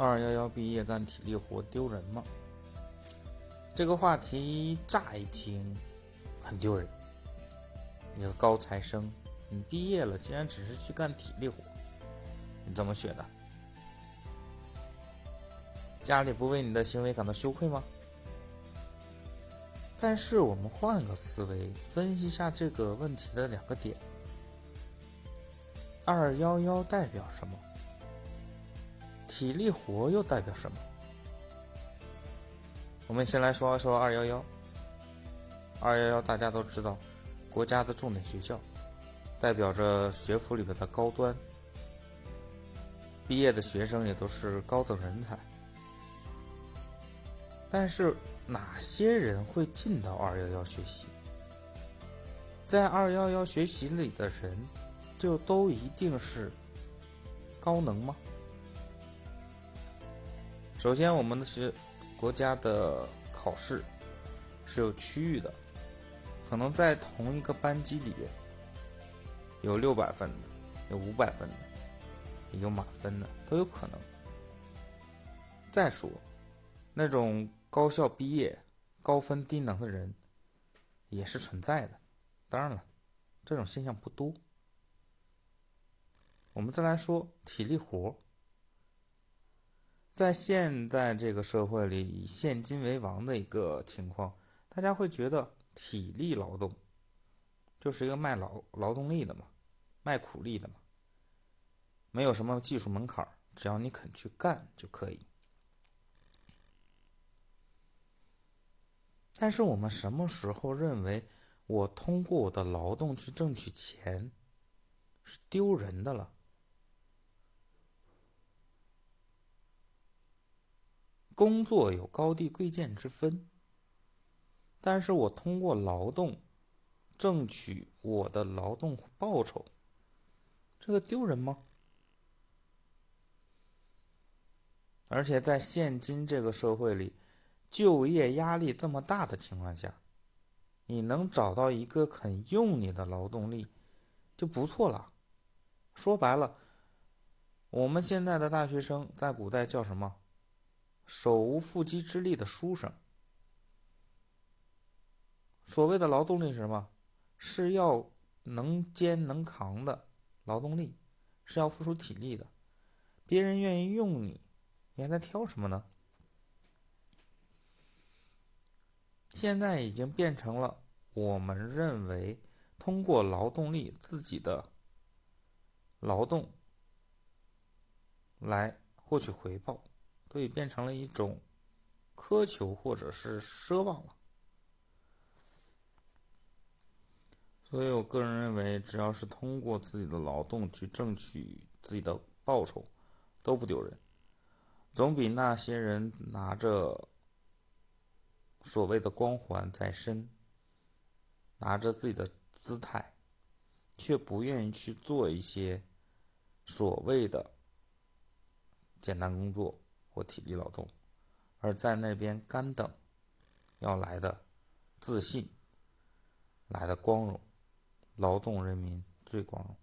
二幺幺毕业干体力活丢人吗？这个话题乍一听很丢人。你个高材生，你毕业了竟然只是去干体力活，你怎么学的？家里不为你的行为感到羞愧吗？但是我们换个思维，分析一下这个问题的两个点：二幺幺代表什么？体力活又代表什么？我们先来说说二幺幺。二幺幺大家都知道，国家的重点学校，代表着学府里边的高端，毕业的学生也都是高等人才。但是哪些人会进到二幺幺学习？在二幺幺学习里的人，就都一定是高能吗？首先，我们的学国家的考试是有区域的，可能在同一个班级里边有六百分的，有五百分的，也有满分的，都有可能。再说，那种高校毕业高分低能的人也是存在的，当然了，这种现象不多。我们再来说体力活。在现在这个社会里，以现金为王的一个情况，大家会觉得体力劳动就是一个卖劳劳动力的嘛，卖苦力的嘛，没有什么技术门槛，只要你肯去干就可以。但是我们什么时候认为我通过我的劳动去挣取钱是丢人的了？工作有高低贵贱之分，但是我通过劳动挣取我的劳动报酬，这个丢人吗？而且在现今这个社会里，就业压力这么大的情况下，你能找到一个肯用你的劳动力，就不错了。说白了，我们现在的大学生在古代叫什么？手无缚鸡之力的书生，所谓的劳动力是什么？是要能肩能扛的劳动力，是要付出体力的。别人愿意用你，你还在挑什么呢？现在已经变成了我们认为通过劳动力自己的劳动来获取回报。都已变成了一种苛求或者是奢望了，所以我个人认为，只要是通过自己的劳动去争取自己的报酬，都不丢人，总比那些人拿着所谓的光环在身，拿着自己的姿态，却不愿意去做一些所谓的简单工作。或体力劳动，而在那边干等，要来的自信，来的光荣，劳动人民最光荣。